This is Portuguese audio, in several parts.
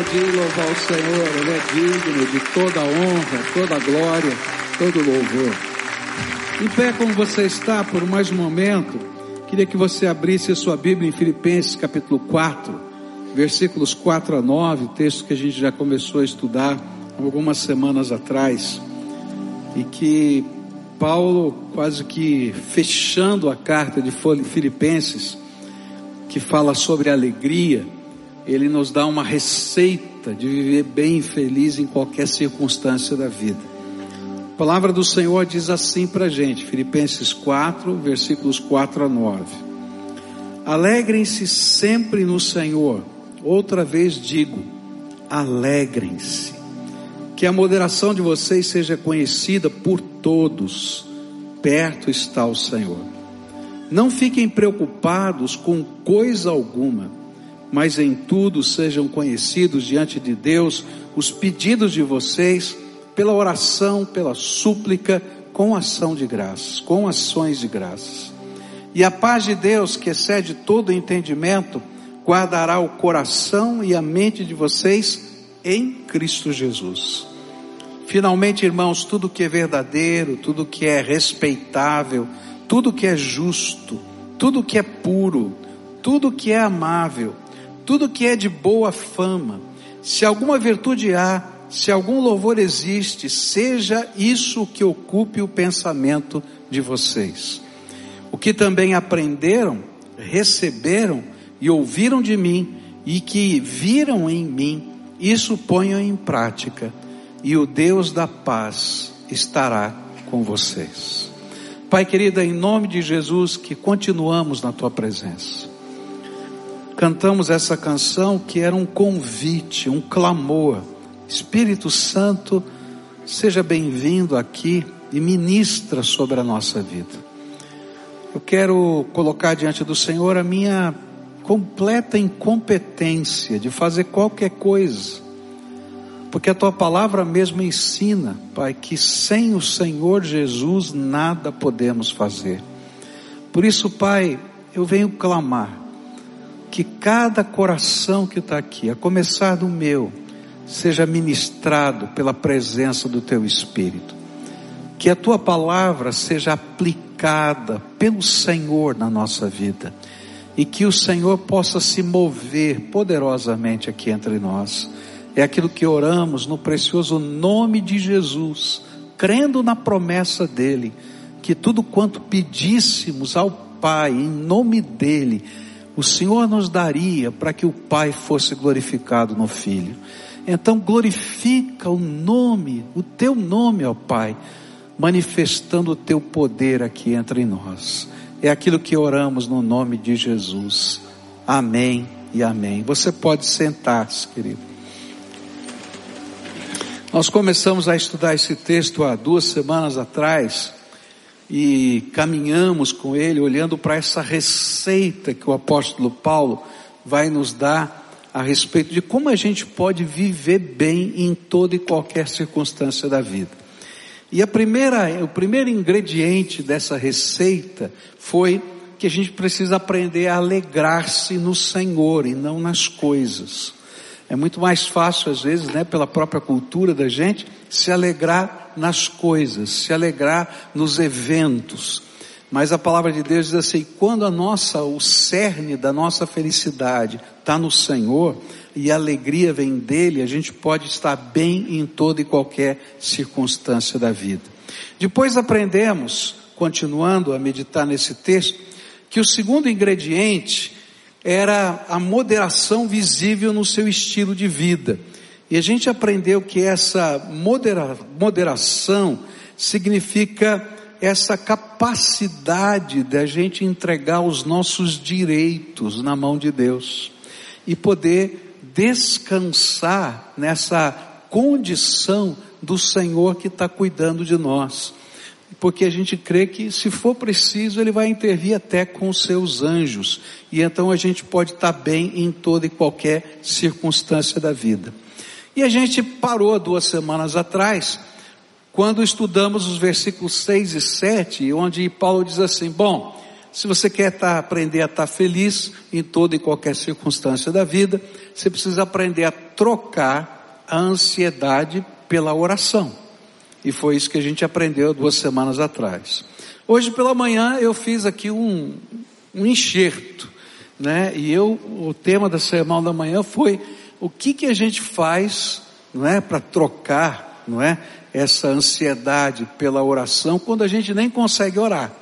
aplaudir e louvar o Senhor, Ele é digno de toda honra, toda glória, todo louvor. Em pé como você está por mais um momento, queria que você abrisse a sua Bíblia em Filipenses capítulo 4, versículos 4 a 9, texto que a gente já começou a estudar algumas semanas atrás, e que Paulo, quase que fechando a carta de Filipenses, que fala sobre alegria, ele nos dá uma receita de viver bem e feliz em qualquer circunstância da vida. A palavra do Senhor diz assim para a gente, Filipenses 4, versículos 4 a 9. Alegrem-se sempre no Senhor. Outra vez digo, alegrem-se. Que a moderação de vocês seja conhecida por todos. Perto está o Senhor. Não fiquem preocupados com coisa alguma mas em tudo sejam conhecidos diante de Deus os pedidos de vocês pela oração, pela súplica, com ação de graças, com ações de graças. E a paz de Deus, que excede todo entendimento, guardará o coração e a mente de vocês em Cristo Jesus. Finalmente, irmãos, tudo que é verdadeiro, tudo que é respeitável, tudo que é justo, tudo que é puro, tudo que é amável, tudo que é de boa fama, se alguma virtude há, se algum louvor existe, seja isso que ocupe o pensamento de vocês. O que também aprenderam, receberam e ouviram de mim e que viram em mim, isso ponham em prática, e o Deus da paz estará com vocês. Pai querido, em nome de Jesus, que continuamos na tua presença cantamos essa canção que era um convite, um clamor. Espírito Santo, seja bem-vindo aqui e ministra sobre a nossa vida. Eu quero colocar diante do Senhor a minha completa incompetência de fazer qualquer coisa, porque a tua palavra mesmo ensina, Pai, que sem o Senhor Jesus nada podemos fazer. Por isso, Pai, eu venho clamar que cada coração que está aqui, a começar do meu, seja ministrado pela presença do Teu Espírito. Que a Tua palavra seja aplicada pelo Senhor na nossa vida. E que o Senhor possa se mover poderosamente aqui entre nós. É aquilo que oramos no precioso nome de Jesus, crendo na promessa dEle, que tudo quanto pedíssemos ao Pai, em nome dEle, o Senhor nos daria para que o Pai fosse glorificado no Filho. Então glorifica o nome, o teu nome, ó Pai, manifestando o teu poder aqui entre nós. É aquilo que oramos no nome de Jesus. Amém e amém. Você pode sentar-se, querido. Nós começamos a estudar esse texto há duas semanas atrás e caminhamos com ele olhando para essa receita que o apóstolo Paulo vai nos dar a respeito de como a gente pode viver bem em toda e qualquer circunstância da vida. E a primeira, o primeiro ingrediente dessa receita foi que a gente precisa aprender a alegrar-se no Senhor e não nas coisas. É muito mais fácil, às vezes, né, pela própria cultura da gente, se alegrar nas coisas, se alegrar nos eventos. Mas a palavra de Deus diz assim: quando a nossa, o cerne da nossa felicidade está no Senhor e a alegria vem dele, a gente pode estar bem em toda e qualquer circunstância da vida. Depois aprendemos, continuando a meditar nesse texto, que o segundo ingrediente era a moderação visível no seu estilo de vida. E a gente aprendeu que essa modera, moderação significa essa capacidade da gente entregar os nossos direitos na mão de Deus e poder descansar nessa condição do Senhor que está cuidando de nós porque a gente crê que se for preciso ele vai intervir até com os seus anjos, e então a gente pode estar bem em toda e qualquer circunstância da vida. E a gente parou duas semanas atrás, quando estudamos os versículos 6 e 7, onde Paulo diz assim: Bom, se você quer tá, aprender a estar tá feliz em toda e qualquer circunstância da vida, você precisa aprender a trocar a ansiedade pela oração. E foi isso que a gente aprendeu duas semanas atrás. Hoje pela manhã eu fiz aqui um, um enxerto, né? E eu, o tema da semana da manhã foi o que que a gente faz, não é, para trocar, não é, essa ansiedade pela oração quando a gente nem consegue orar.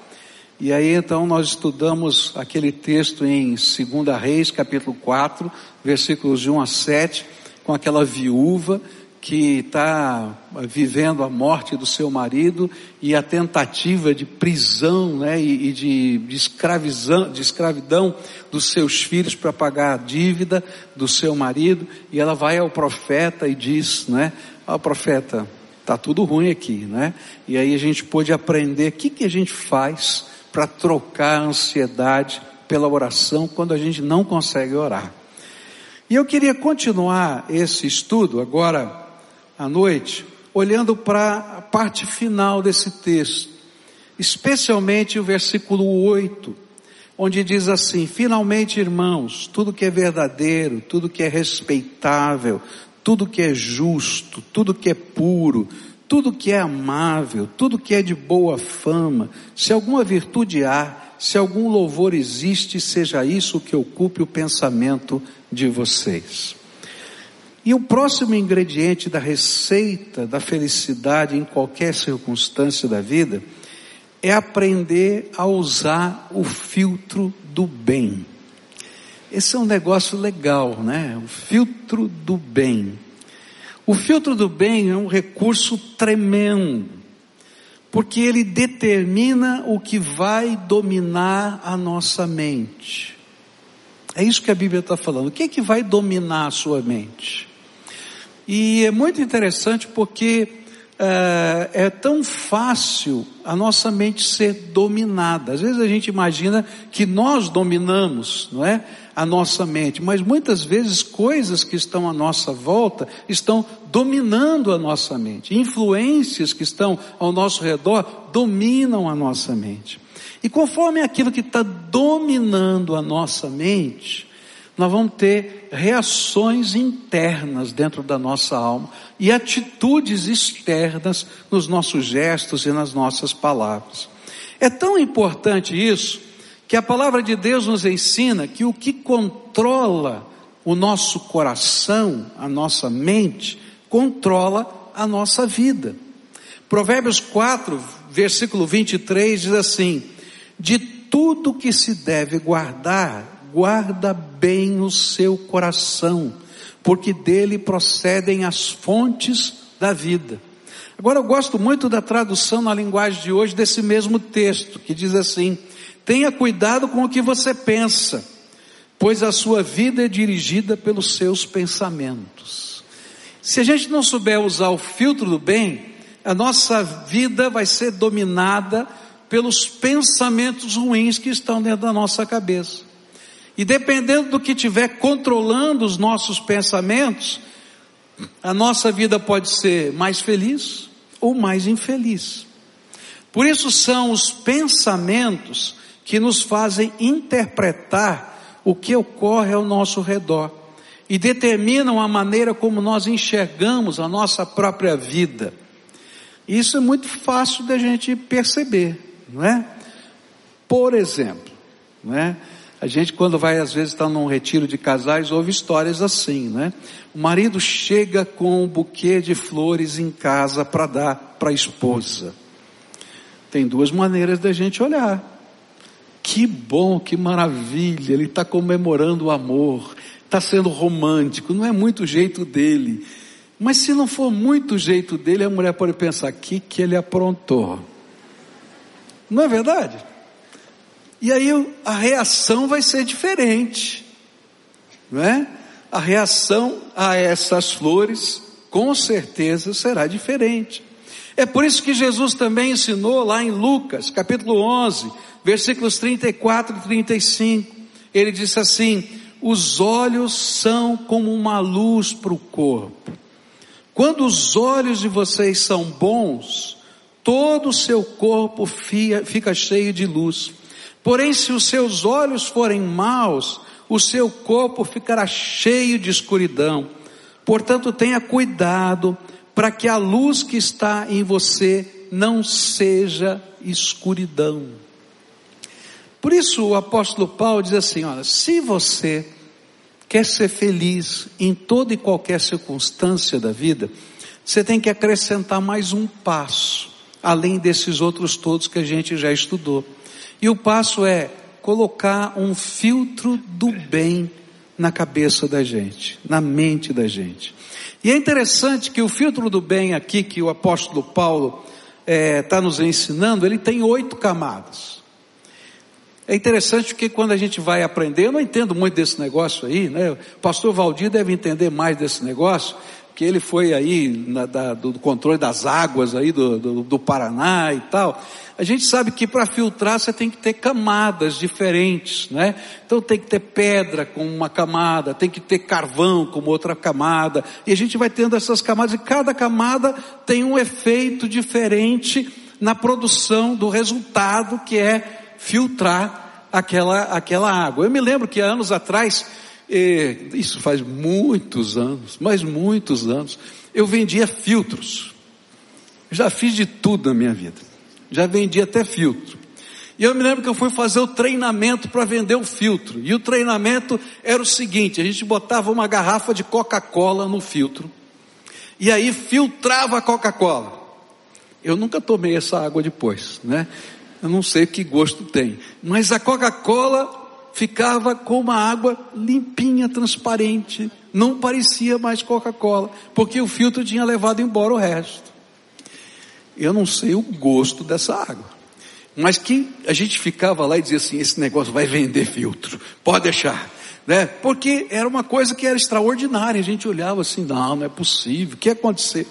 E aí então nós estudamos aquele texto em 2 Reis, capítulo 4, versículos de 1 a 7, com aquela viúva que está vivendo a morte do seu marido e a tentativa de prisão né, e, e de, de, escravizão, de escravidão dos seus filhos para pagar a dívida do seu marido. E ela vai ao profeta e diz, né, ao profeta, está tudo ruim aqui, né? E aí a gente pôde aprender o que, que a gente faz para trocar a ansiedade pela oração quando a gente não consegue orar. E eu queria continuar esse estudo agora à noite, olhando para a parte final desse texto, especialmente o versículo 8, onde diz assim: Finalmente, irmãos, tudo que é verdadeiro, tudo que é respeitável, tudo que é justo, tudo que é puro, tudo que é amável, tudo que é de boa fama, se alguma virtude há, se algum louvor existe, seja isso que ocupe o pensamento de vocês. E o próximo ingrediente da receita da felicidade em qualquer circunstância da vida é aprender a usar o filtro do bem. Esse é um negócio legal, né? O filtro do bem. O filtro do bem é um recurso tremendo, porque ele determina o que vai dominar a nossa mente. É isso que a Bíblia está falando. O que é que vai dominar a sua mente? E é muito interessante porque é, é tão fácil a nossa mente ser dominada. Às vezes a gente imagina que nós dominamos, não é? A nossa mente, mas muitas vezes coisas que estão à nossa volta estão dominando a nossa mente. Influências que estão ao nosso redor dominam a nossa mente. E conforme aquilo que está dominando a nossa mente, nós vamos ter reações internas dentro da nossa alma e atitudes externas nos nossos gestos e nas nossas palavras. É tão importante isso que a palavra de Deus nos ensina que o que controla o nosso coração, a nossa mente, controla a nossa vida. Provérbios 4, versículo 23 diz assim: De tudo que se deve guardar, guarda bem o seu coração, porque dele procedem as fontes da vida. Agora eu gosto muito da tradução na linguagem de hoje desse mesmo texto, que diz assim: tenha cuidado com o que você pensa, pois a sua vida é dirigida pelos seus pensamentos. Se a gente não souber usar o filtro do bem, a nossa vida vai ser dominada pelos pensamentos ruins que estão dentro da nossa cabeça. E dependendo do que estiver controlando os nossos pensamentos, a nossa vida pode ser mais feliz ou mais infeliz. Por isso são os pensamentos que nos fazem interpretar o que ocorre ao nosso redor e determinam a maneira como nós enxergamos a nossa própria vida. Isso é muito fácil da gente perceber, não é? Por exemplo, não é? A gente, quando vai, às vezes, estar tá num retiro de casais, ouve histórias assim, né? O marido chega com um buquê de flores em casa para dar para a esposa. Tem duas maneiras da gente olhar. Que bom, que maravilha, ele está comemorando o amor, está sendo romântico, não é muito jeito dele. Mas se não for muito jeito dele, a mulher pode pensar, que que ele aprontou? Não é verdade? E aí a reação vai ser diferente, não é? A reação a essas flores, com certeza, será diferente. É por isso que Jesus também ensinou lá em Lucas, capítulo 11, versículos 34 e 35. Ele disse assim: Os olhos são como uma luz para o corpo. Quando os olhos de vocês são bons, todo o seu corpo fica cheio de luz. Porém, se os seus olhos forem maus, o seu corpo ficará cheio de escuridão. Portanto, tenha cuidado para que a luz que está em você não seja escuridão. Por isso o apóstolo Paulo diz assim: olha, se você quer ser feliz em toda e qualquer circunstância da vida, você tem que acrescentar mais um passo, além desses outros todos que a gente já estudou. E o passo é colocar um filtro do bem na cabeça da gente, na mente da gente. E é interessante que o filtro do bem aqui que o apóstolo Paulo está é, tá nos ensinando, ele tem oito camadas. É interessante porque quando a gente vai aprender, eu não entendo muito desse negócio aí, né? O pastor Valdir deve entender mais desse negócio, que ele foi aí na, da, do controle das águas aí do, do, do Paraná e tal. A gente sabe que para filtrar você tem que ter camadas diferentes, né? Então tem que ter pedra com uma camada, tem que ter carvão com outra camada, e a gente vai tendo essas camadas, e cada camada tem um efeito diferente na produção do resultado que é filtrar aquela, aquela água. Eu me lembro que há anos atrás, eh, isso faz muitos anos, mas muitos anos, eu vendia filtros. Já fiz de tudo na minha vida. Já vendi até filtro. E eu me lembro que eu fui fazer o treinamento para vender o filtro. E o treinamento era o seguinte: a gente botava uma garrafa de Coca-Cola no filtro. E aí filtrava a Coca-Cola. Eu nunca tomei essa água depois, né? Eu não sei que gosto tem. Mas a Coca-Cola ficava com uma água limpinha, transparente. Não parecia mais Coca-Cola, porque o filtro tinha levado embora o resto. Eu não sei o gosto dessa água. Mas que a gente ficava lá e dizia assim: esse negócio vai vender filtro, pode deixar. Né? Porque era uma coisa que era extraordinária. A gente olhava assim: não, não é possível, o que ia acontecer?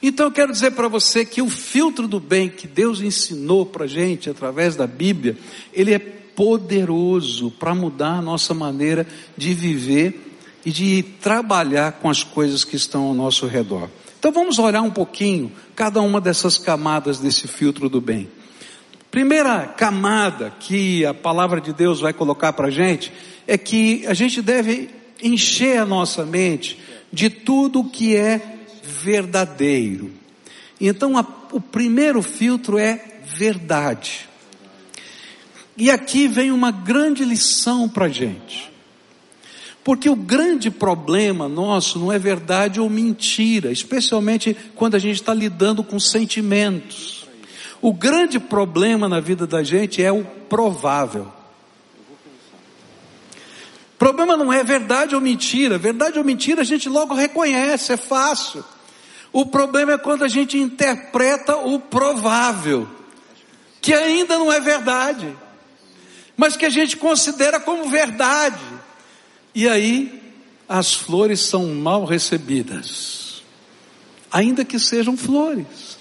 Então eu quero dizer para você que o filtro do bem que Deus ensinou para a gente através da Bíblia, ele é poderoso para mudar a nossa maneira de viver e de trabalhar com as coisas que estão ao nosso redor. Então vamos olhar um pouquinho cada uma dessas camadas desse filtro do bem. Primeira camada que a palavra de Deus vai colocar para a gente é que a gente deve encher a nossa mente de tudo que é verdadeiro. Então, a, o primeiro filtro é verdade. E aqui vem uma grande lição para a gente. Porque o grande problema nosso não é verdade ou mentira, especialmente quando a gente está lidando com sentimentos. O grande problema na vida da gente é o provável. O problema não é verdade ou mentira. Verdade ou mentira a gente logo reconhece, é fácil. O problema é quando a gente interpreta o provável, que ainda não é verdade, mas que a gente considera como verdade. E aí as flores são mal recebidas, ainda que sejam flores.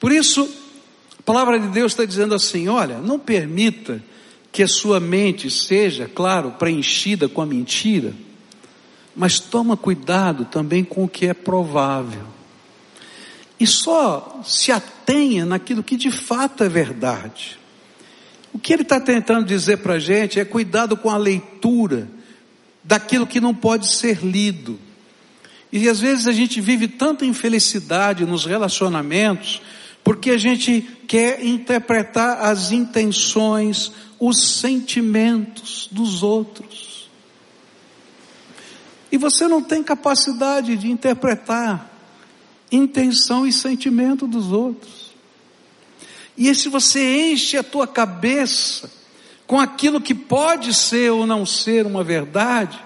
Por isso, a palavra de Deus está dizendo assim: olha, não permita que a sua mente seja, claro, preenchida com a mentira mas toma cuidado também com o que é provável. E só se atenha naquilo que de fato é verdade. O que ele está tentando dizer para a gente é cuidado com a leitura daquilo que não pode ser lido. E às vezes a gente vive tanta infelicidade nos relacionamentos, porque a gente quer interpretar as intenções, os sentimentos dos outros. E você não tem capacidade de interpretar intenção e sentimento dos outros. E se você enche a tua cabeça com aquilo que pode ser ou não ser uma verdade,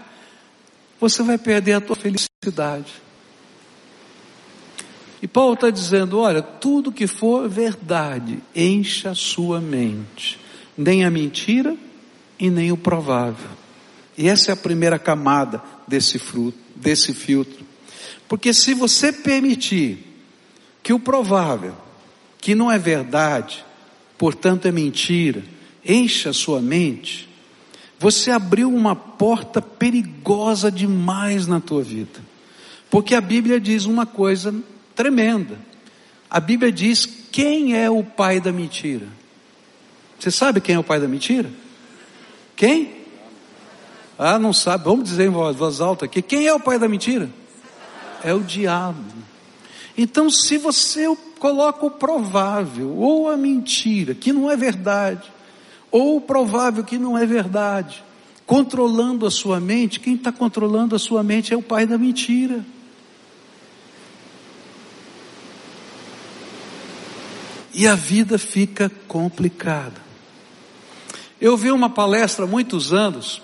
você vai perder a tua felicidade. E Paulo está dizendo: olha, tudo que for verdade, encha a sua mente, nem a mentira e nem o provável. E essa é a primeira camada desse fruto, desse filtro. Porque se você permitir que o provável, que não é verdade, portanto é mentira, encha a sua mente, você abriu uma porta perigosa demais na tua vida. Porque a Bíblia diz uma coisa tremenda. A Bíblia diz quem é o pai da mentira? Você sabe quem é o pai da mentira? Quem? Ah, não sabe. Vamos dizer em voz, voz alta aqui. Quem é o pai da mentira? É o diabo. Então, se você coloca o provável ou a mentira, que não é verdade, ou o provável que não é verdade, controlando a sua mente, quem está controlando a sua mente é o pai da mentira. E a vida fica complicada. Eu vi uma palestra há muitos anos,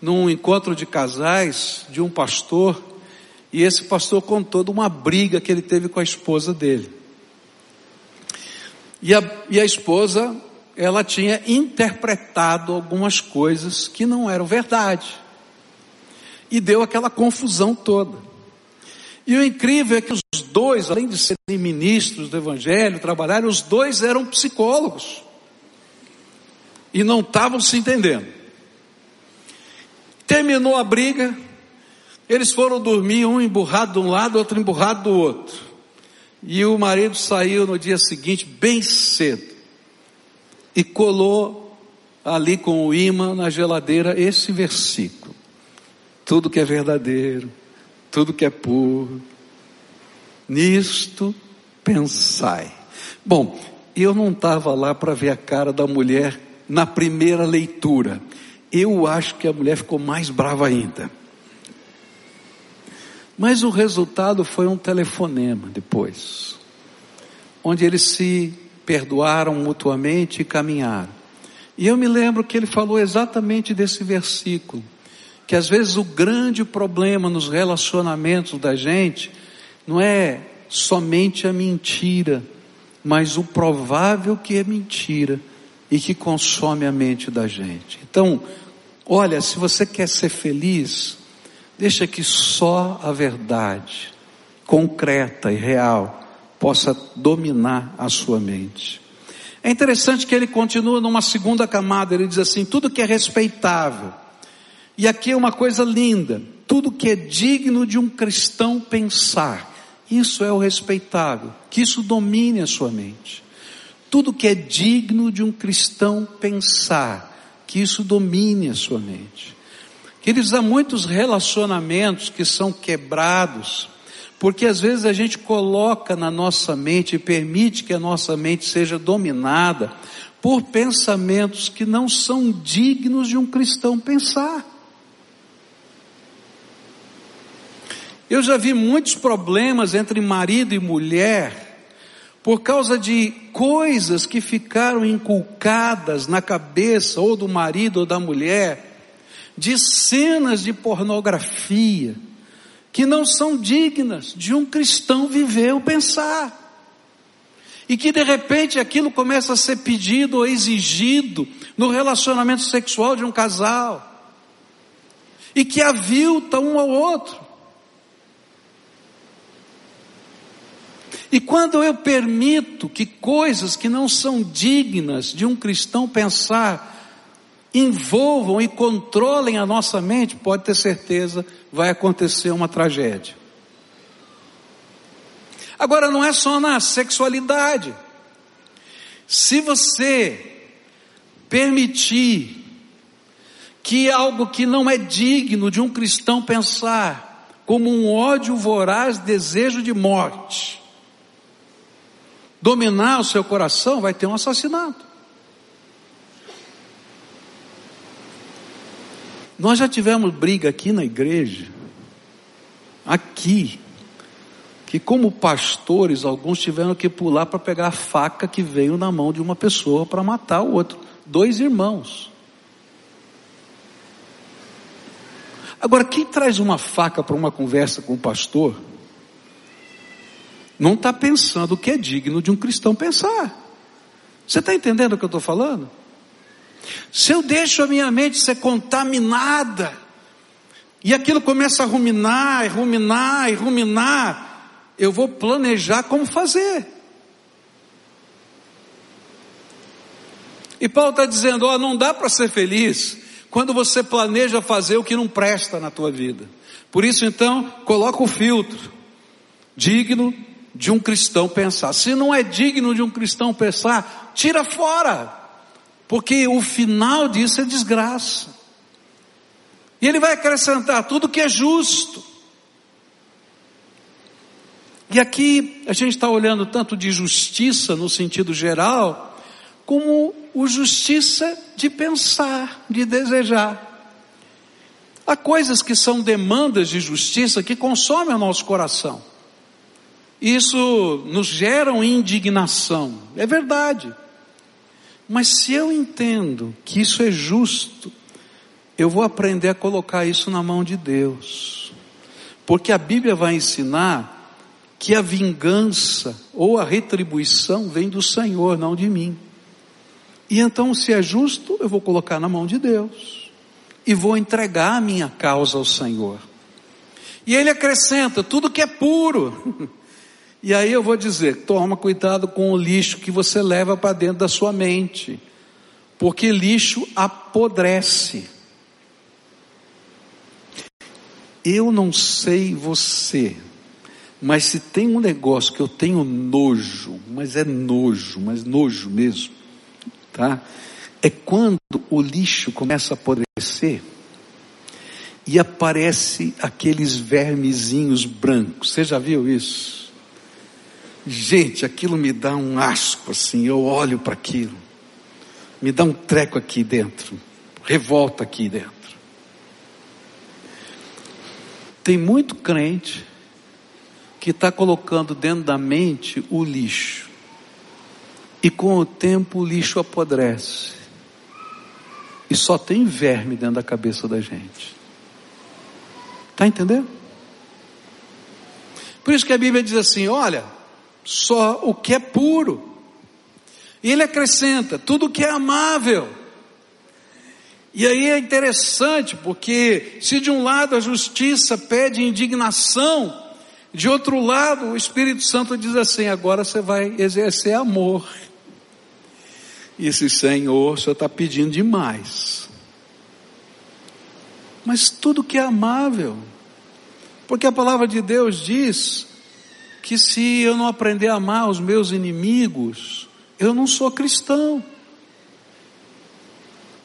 num encontro de casais, de um pastor, e esse pastor contou de uma briga que ele teve com a esposa dele. E a, e a esposa, ela tinha interpretado algumas coisas que não eram verdade. E deu aquela confusão toda. E o incrível é que os dois, além de serem ministros do Evangelho, trabalharem, os dois eram psicólogos. E não estavam se entendendo. Terminou a briga, eles foram dormir, um emburrado de um lado, outro emburrado do outro. E o marido saiu no dia seguinte, bem cedo, e colou ali com o imã na geladeira esse versículo: Tudo que é verdadeiro, tudo que é puro, nisto pensai. Bom, eu não estava lá para ver a cara da mulher na primeira leitura. Eu acho que a mulher ficou mais brava ainda. Mas o resultado foi um telefonema depois, onde eles se perdoaram mutuamente e caminharam. E eu me lembro que ele falou exatamente desse versículo, que às vezes o grande problema nos relacionamentos da gente não é somente a mentira, mas o provável que é mentira e que consome a mente da gente. Então, olha, se você quer ser feliz, Deixa que só a verdade concreta e real possa dominar a sua mente. É interessante que ele continua numa segunda camada, ele diz assim: tudo que é respeitável, e aqui é uma coisa linda, tudo que é digno de um cristão pensar, isso é o respeitável, que isso domine a sua mente. Tudo que é digno de um cristão pensar, que isso domine a sua mente. Queridos, há muitos relacionamentos que são quebrados, porque às vezes a gente coloca na nossa mente e permite que a nossa mente seja dominada por pensamentos que não são dignos de um cristão pensar. Eu já vi muitos problemas entre marido e mulher por causa de coisas que ficaram inculcadas na cabeça ou do marido ou da mulher de cenas de pornografia que não são dignas de um cristão viver ou pensar. E que de repente aquilo começa a ser pedido ou exigido no relacionamento sexual de um casal. E que avilta um ao outro. E quando eu permito que coisas que não são dignas de um cristão pensar envolvam e controlem a nossa mente, pode ter certeza, vai acontecer uma tragédia. Agora, não é só na sexualidade. Se você permitir que algo que não é digno de um cristão pensar, como um ódio voraz, desejo de morte, dominar o seu coração, vai ter um assassinato. Nós já tivemos briga aqui na igreja, aqui, que como pastores, alguns tiveram que pular para pegar a faca que veio na mão de uma pessoa para matar o outro. Dois irmãos. Agora, quem traz uma faca para uma conversa com o pastor, não está pensando o que é digno de um cristão pensar. Você está entendendo o que eu estou falando? Se eu deixo a minha mente ser contaminada, e aquilo começa a ruminar, e ruminar, e ruminar, eu vou planejar como fazer. E Paulo está dizendo: ó, não dá para ser feliz quando você planeja fazer o que não presta na tua vida. Por isso, então, coloca o filtro, digno de um cristão pensar. Se não é digno de um cristão pensar, tira fora. Porque o final disso é desgraça. E ele vai acrescentar tudo que é justo. E aqui a gente está olhando tanto de justiça no sentido geral, como o justiça de pensar, de desejar. Há coisas que são demandas de justiça que consomem o nosso coração. Isso nos gera indignação, é verdade. Mas se eu entendo que isso é justo, eu vou aprender a colocar isso na mão de Deus. Porque a Bíblia vai ensinar que a vingança ou a retribuição vem do Senhor, não de mim. E então, se é justo, eu vou colocar na mão de Deus e vou entregar a minha causa ao Senhor. E ele acrescenta: tudo que é puro. E aí eu vou dizer: toma cuidado com o lixo que você leva para dentro da sua mente, porque lixo apodrece. Eu não sei você, mas se tem um negócio que eu tenho nojo, mas é nojo, mas nojo mesmo, tá? É quando o lixo começa a apodrecer e aparece aqueles vermezinhos brancos. Você já viu isso? Gente, aquilo me dá um asco assim, eu olho para aquilo. Me dá um treco aqui dentro, revolta aqui dentro. Tem muito crente que está colocando dentro da mente o lixo. E com o tempo o lixo apodrece. E só tem verme dentro da cabeça da gente. Está entendendo? Por isso que a Bíblia diz assim: olha, só o que é puro. E ele acrescenta: tudo que é amável. E aí é interessante, porque se de um lado a justiça pede indignação, de outro lado, o Espírito Santo diz assim: agora você vai exercer amor. E esse Senhor, Senhor está pedindo demais. Mas tudo que é amável, porque a palavra de Deus diz que se eu não aprender a amar os meus inimigos, eu não sou cristão.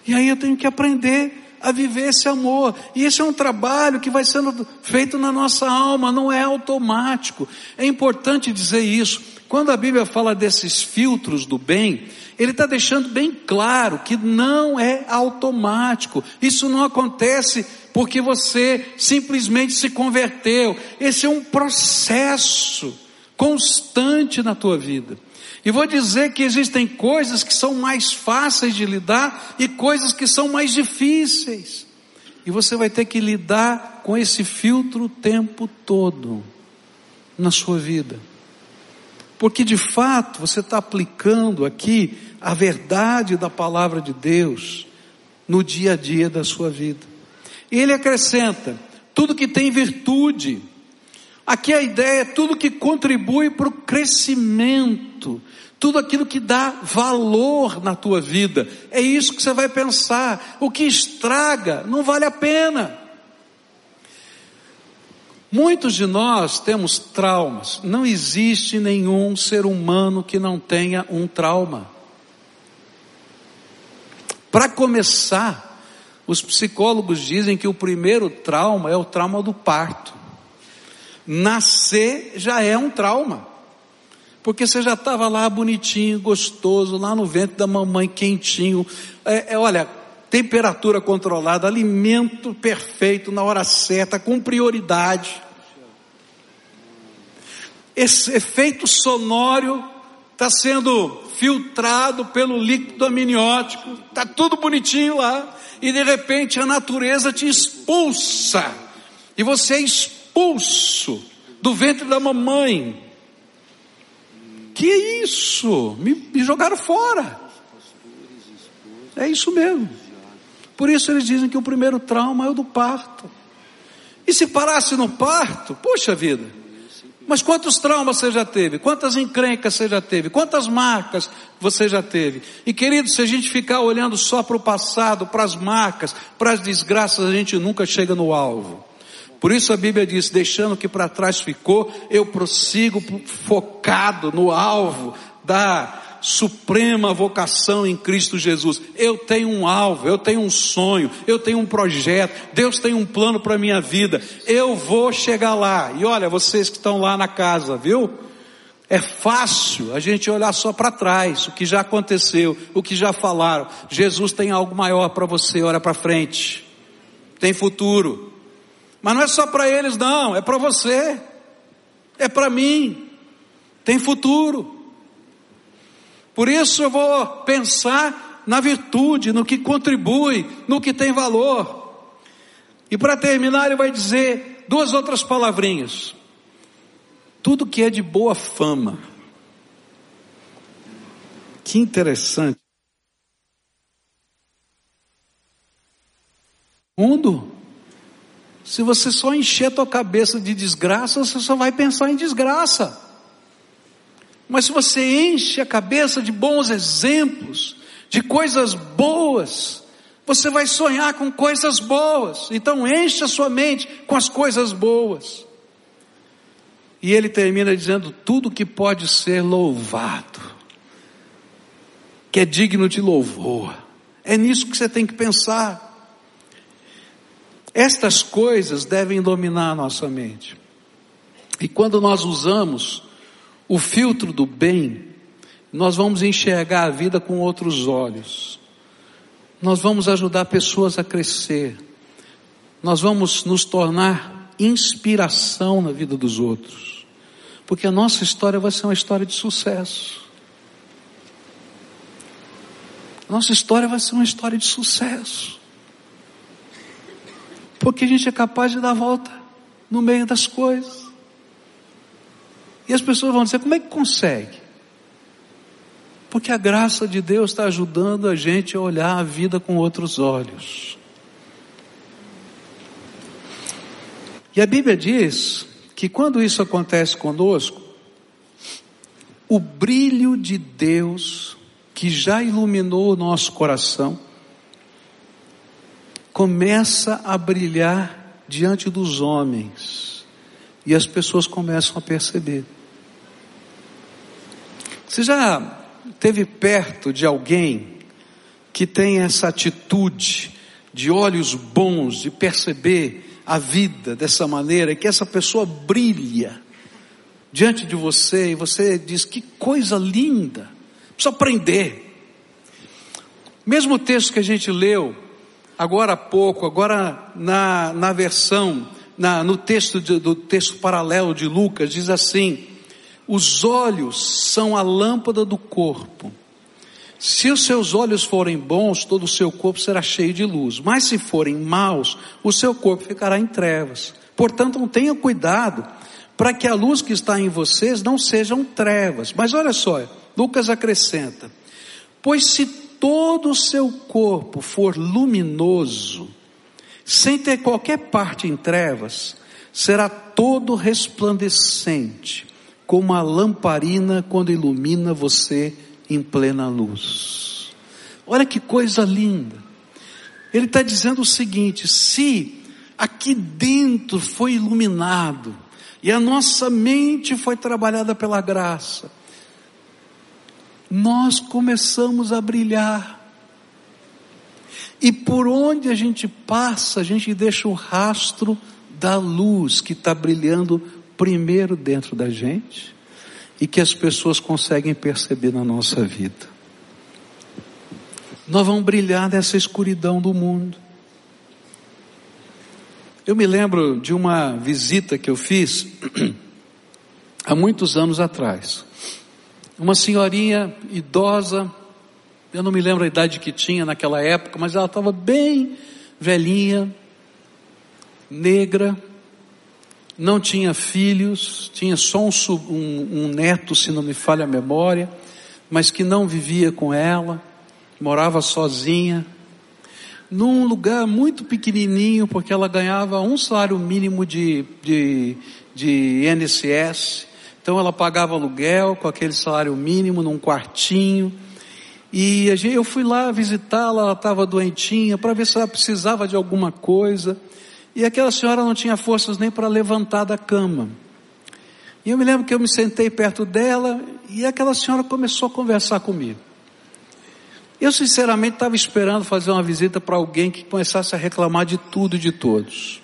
E aí eu tenho que aprender a viver esse amor. E esse é um trabalho que vai sendo feito na nossa alma, não é automático. É importante dizer isso. Quando a Bíblia fala desses filtros do bem, ele está deixando bem claro que não é automático. Isso não acontece porque você simplesmente se converteu. Esse é um processo constante na tua vida. E vou dizer que existem coisas que são mais fáceis de lidar e coisas que são mais difíceis. E você vai ter que lidar com esse filtro o tempo todo na sua vida. Porque de fato você está aplicando aqui a verdade da palavra de Deus no dia a dia da sua vida. E ele acrescenta: tudo que tem virtude. Aqui a ideia é tudo que contribui para o crescimento tudo aquilo que dá valor na tua vida. É isso que você vai pensar. O que estraga não vale a pena. Muitos de nós temos traumas. Não existe nenhum ser humano que não tenha um trauma. Para começar, os psicólogos dizem que o primeiro trauma é o trauma do parto. Nascer já é um trauma. Porque você já estava lá bonitinho, gostoso, lá no ventre da mamãe, quentinho. É, é, olha, temperatura controlada, alimento perfeito na hora certa, com prioridade. Esse efeito sonoro está sendo filtrado pelo líquido amniótico, está tudo bonitinho lá, e de repente a natureza te expulsa, e você é expulso do ventre da mamãe que isso? Me, me jogaram fora. É isso mesmo. Por isso eles dizem que o primeiro trauma é o do parto. E se parasse no parto, poxa vida. Mas quantos traumas você já teve? Quantas encrencas você já teve? Quantas marcas você já teve? E querido, se a gente ficar olhando só para o passado, para as marcas, para as desgraças, a gente nunca chega no alvo. Por isso a Bíblia diz: deixando o que para trás ficou, eu prossigo focado no alvo da suprema vocação em Cristo Jesus. Eu tenho um alvo, eu tenho um sonho, eu tenho um projeto, Deus tem um plano para a minha vida. Eu vou chegar lá. E olha, vocês que estão lá na casa, viu? É fácil a gente olhar só para trás, o que já aconteceu, o que já falaram. Jesus tem algo maior para você, olha para frente. Tem futuro. Mas não é só para eles não, é para você. É para mim. Tem futuro. Por isso eu vou pensar na virtude, no que contribui, no que tem valor. E para terminar, ele vai dizer duas outras palavrinhas tudo que é de boa fama. Que interessante. Mundo, se você só encher a tua cabeça de desgraça, você só vai pensar em desgraça. Mas se você enche a cabeça de bons exemplos, de coisas boas, você vai sonhar com coisas boas. Então enche a sua mente com as coisas boas. E ele termina dizendo: tudo que pode ser louvado, que é digno de louvor. É nisso que você tem que pensar. Estas coisas devem dominar a nossa mente. E quando nós usamos o filtro do bem, nós vamos enxergar a vida com outros olhos. Nós vamos ajudar pessoas a crescer. Nós vamos nos tornar inspiração na vida dos outros. Porque a nossa história vai ser uma história de sucesso. Nossa história vai ser uma história de sucesso. Porque a gente é capaz de dar volta no meio das coisas. E as pessoas vão dizer: como é que consegue? Porque a graça de Deus está ajudando a gente a olhar a vida com outros olhos. E a Bíblia diz que quando isso acontece conosco, o brilho de Deus que já iluminou o nosso coração começa a brilhar diante dos homens e as pessoas começam a perceber. Você já teve perto de alguém que tem essa atitude de olhos bons, de perceber a vida dessa maneira, que essa pessoa brilha diante de você e você diz: que coisa linda, precisa aprender. Mesmo texto que a gente leu agora há pouco, agora na, na versão, na, no texto de, do texto paralelo de Lucas, diz assim: os olhos são a lâmpada do corpo. Se os seus olhos forem bons, todo o seu corpo será cheio de luz. Mas se forem maus, o seu corpo ficará em trevas. Portanto, tenha cuidado para que a luz que está em vocês não sejam trevas. Mas olha só, Lucas acrescenta: Pois se todo o seu corpo for luminoso, sem ter qualquer parte em trevas, será todo resplandecente, como a lamparina quando ilumina você em plena luz. Olha que coisa linda. Ele está dizendo o seguinte: se aqui dentro foi iluminado, e a nossa mente foi trabalhada pela graça, nós começamos a brilhar. E por onde a gente passa, a gente deixa o rastro da luz que está brilhando primeiro dentro da gente e que as pessoas conseguem perceber na nossa vida. Nós vamos brilhar nessa escuridão do mundo. Eu me lembro de uma visita que eu fiz há muitos anos atrás. Uma senhorinha idosa, eu não me lembro a idade que tinha naquela época, mas ela estava bem velhinha, negra, não tinha filhos, tinha só um, um, um, neto, se não me falha a memória, mas que não vivia com ela, morava sozinha, num lugar muito pequenininho, porque ela ganhava um salário mínimo de, de, de INSS, então ela pagava aluguel com aquele salário mínimo num quartinho, e eu fui lá visitá-la, ela estava doentinha, para ver se ela precisava de alguma coisa. E aquela senhora não tinha forças nem para levantar da cama. E eu me lembro que eu me sentei perto dela e aquela senhora começou a conversar comigo. Eu sinceramente estava esperando fazer uma visita para alguém que começasse a reclamar de tudo e de todos.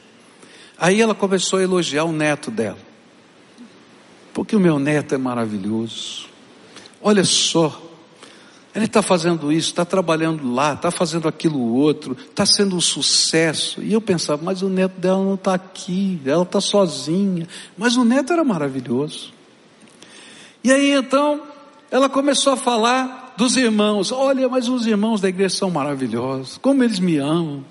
Aí ela começou a elogiar o neto dela. Porque o meu neto é maravilhoso. Olha só, ele está fazendo isso, está trabalhando lá, está fazendo aquilo outro, está sendo um sucesso. E eu pensava, mas o neto dela não está aqui, ela está sozinha. Mas o neto era maravilhoso. E aí então, ela começou a falar dos irmãos. Olha, mas os irmãos da igreja são maravilhosos, como eles me amam.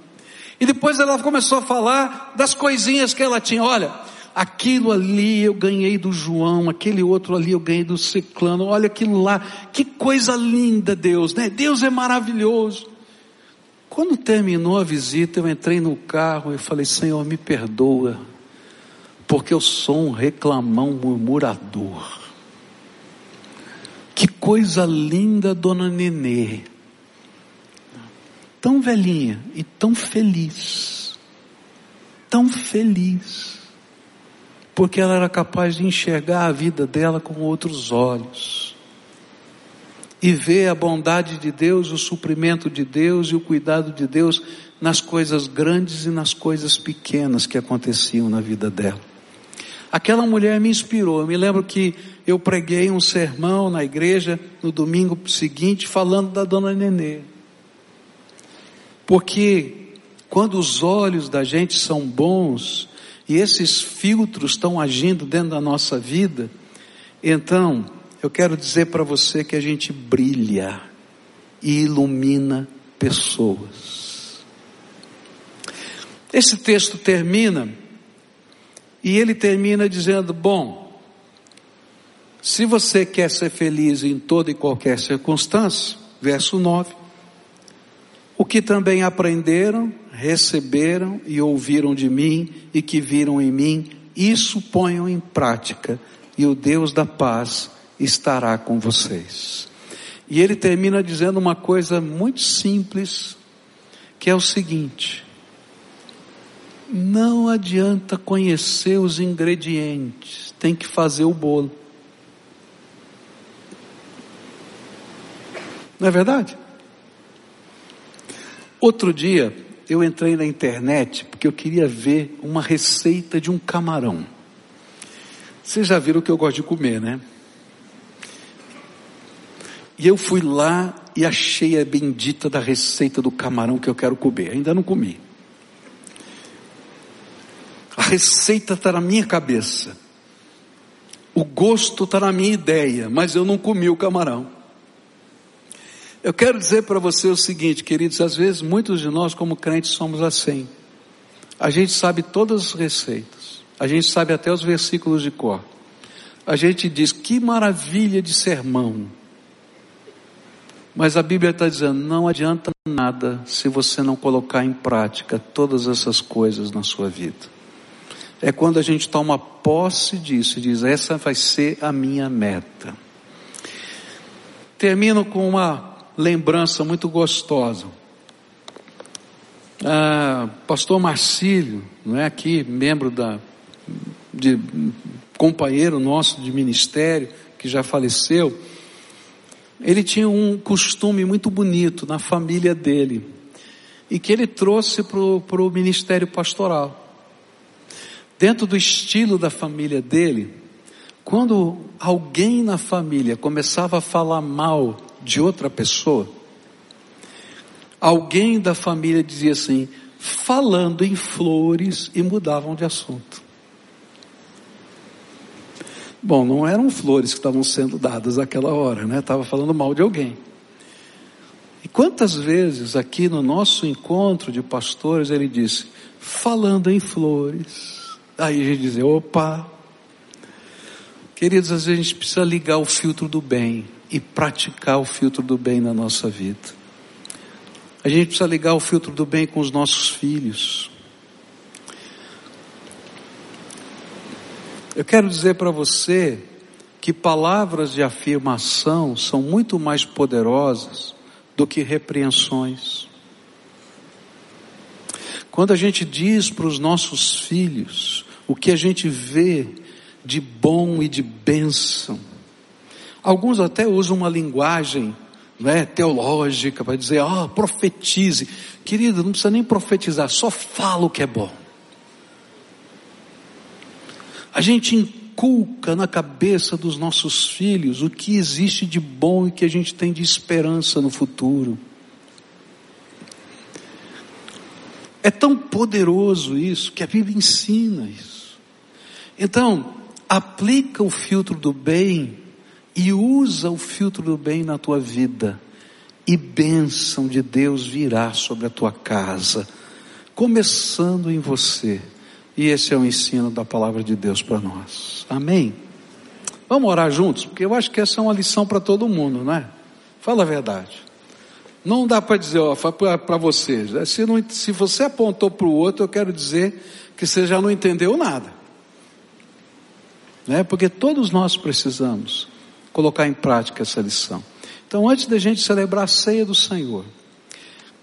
E depois ela começou a falar das coisinhas que ela tinha. Olha, aquilo ali eu ganhei do João, aquele outro ali eu ganhei do Ciclano, olha aquilo lá, que coisa linda Deus, né? Deus é maravilhoso. Quando terminou a visita, eu entrei no carro e falei, Senhor, me perdoa, porque eu sou um reclamão murmurador. Que coisa linda, dona Nenê. Tão velhinha e tão feliz. Tão feliz porque ela era capaz de enxergar a vida dela com outros olhos e ver a bondade de Deus, o suprimento de Deus e o cuidado de Deus nas coisas grandes e nas coisas pequenas que aconteciam na vida dela. Aquela mulher me inspirou. Eu me lembro que eu preguei um sermão na igreja no domingo seguinte falando da dona Nenê. Porque quando os olhos da gente são bons, e esses filtros estão agindo dentro da nossa vida, então eu quero dizer para você que a gente brilha e ilumina pessoas. Esse texto termina, e ele termina dizendo: Bom, se você quer ser feliz em toda e qualquer circunstância, verso 9, o que também aprenderam, receberam e ouviram de mim e que viram em mim, isso ponham em prática, e o Deus da paz estará com vocês. E ele termina dizendo uma coisa muito simples, que é o seguinte: não adianta conhecer os ingredientes, tem que fazer o bolo. Não é verdade? Outro dia, eu entrei na internet porque eu queria ver uma receita de um camarão. Vocês já viram que eu gosto de comer, né? E eu fui lá e achei a bendita da receita do camarão que eu quero comer. Ainda não comi. A receita está na minha cabeça. O gosto está na minha ideia, mas eu não comi o camarão. Eu quero dizer para você o seguinte, queridos, às vezes muitos de nós como crentes somos assim. A gente sabe todas as receitas. A gente sabe até os versículos de cor. A gente diz, que maravilha de sermão. Mas a Bíblia está dizendo, não adianta nada se você não colocar em prática todas essas coisas na sua vida. É quando a gente toma posse disso e diz, essa vai ser a minha meta. Termino com uma lembrança muito gostosa. Ah, pastor Marcílio, não é aqui, membro da, de, companheiro nosso de ministério, que já faleceu, ele tinha um costume muito bonito na família dele, e que ele trouxe para o ministério pastoral. Dentro do estilo da família dele, quando alguém na família começava a falar mal de outra pessoa, alguém da família dizia assim, falando em flores e mudavam de assunto. Bom, não eram flores que estavam sendo dadas naquela hora, né? Estava falando mal de alguém. E quantas vezes aqui no nosso encontro de pastores ele disse, falando em flores. Aí a gente dizia, opa. Queridos, às vezes a gente precisa ligar o filtro do bem e praticar o filtro do bem na nossa vida. A gente precisa ligar o filtro do bem com os nossos filhos. Eu quero dizer para você que palavras de afirmação são muito mais poderosas do que repreensões. Quando a gente diz para os nossos filhos o que a gente vê de bom e de bênção. Alguns até usam uma linguagem né, teológica para dizer, ah, oh, profetize. Querido, não precisa nem profetizar, só fala o que é bom. A gente inculca na cabeça dos nossos filhos o que existe de bom e que a gente tem de esperança no futuro. É tão poderoso isso que a Bíblia ensina isso. Então, aplica o filtro do bem e usa o filtro do bem na tua vida. E bênção de Deus virá sobre a tua casa, começando em você. E esse é o ensino da palavra de Deus para nós. Amém? Vamos orar juntos? Porque eu acho que essa é uma lição para todo mundo, não é? Fala a verdade. Não dá para dizer, ó, para vocês. Se, não, se você apontou para o outro, eu quero dizer que você já não entendeu nada. Né? Porque todos nós precisamos colocar em prática essa lição. Então, antes da gente celebrar a ceia do Senhor,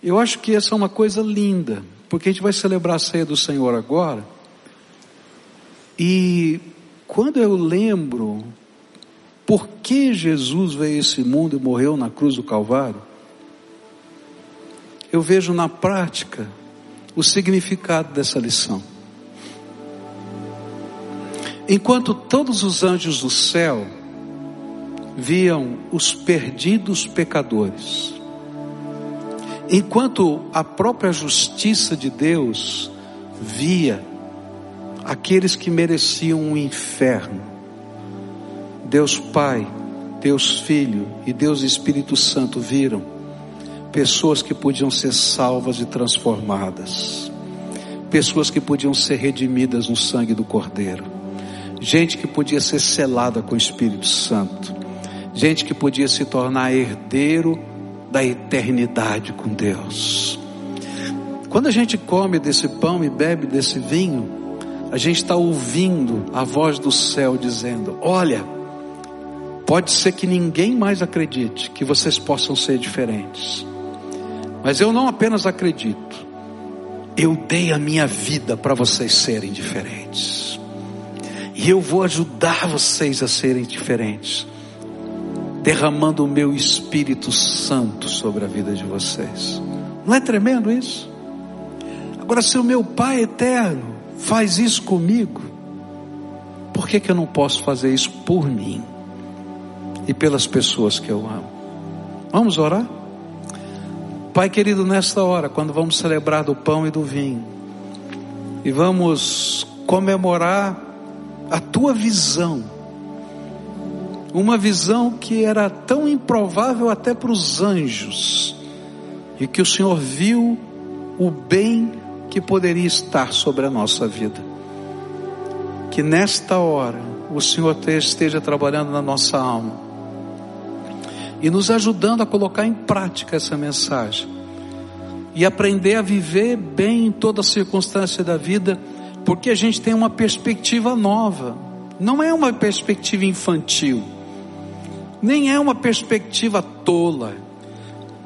eu acho que essa é uma coisa linda, porque a gente vai celebrar a ceia do Senhor agora, e quando eu lembro por que Jesus veio a esse mundo e morreu na cruz do Calvário, eu vejo na prática o significado dessa lição. Enquanto todos os anjos do céu viam os perdidos pecadores, enquanto a própria justiça de Deus via aqueles que mereciam um inferno, Deus Pai, Deus Filho e Deus Espírito Santo viram pessoas que podiam ser salvas e transformadas, pessoas que podiam ser redimidas no sangue do Cordeiro, gente que podia ser selada com o Espírito Santo, gente que podia se tornar herdeiro da eternidade com Deus. Quando a gente come desse pão e bebe desse vinho, a gente está ouvindo a voz do céu dizendo: Olha, pode ser que ninguém mais acredite que vocês possam ser diferentes, mas eu não apenas acredito, eu dei a minha vida para vocês serem diferentes. E eu vou ajudar vocês a serem diferentes, derramando o meu Espírito Santo sobre a vida de vocês. Não é tremendo isso? Agora, se o meu Pai eterno faz isso comigo, por que, que eu não posso fazer isso por mim e pelas pessoas que eu amo? Vamos orar? Pai querido, nesta hora, quando vamos celebrar do pão e do vinho, e vamos comemorar a tua visão, uma visão que era tão improvável até para os anjos, e que o Senhor viu o bem que poderia estar sobre a nossa vida. Que nesta hora o Senhor esteja trabalhando na nossa alma e nos ajudando a colocar em prática essa mensagem e aprender a viver bem em toda circunstância da vida, porque a gente tem uma perspectiva nova, não é uma perspectiva infantil, nem é uma perspectiva tola,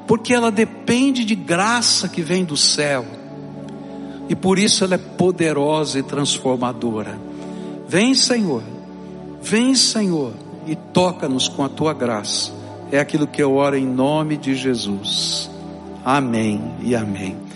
porque ela depende de graça que vem do céu, e por isso ela é poderosa e transformadora. Vem, Senhor, vem, Senhor, e toca-nos com a tua graça é aquilo que eu oro em nome de Jesus. Amém e amém.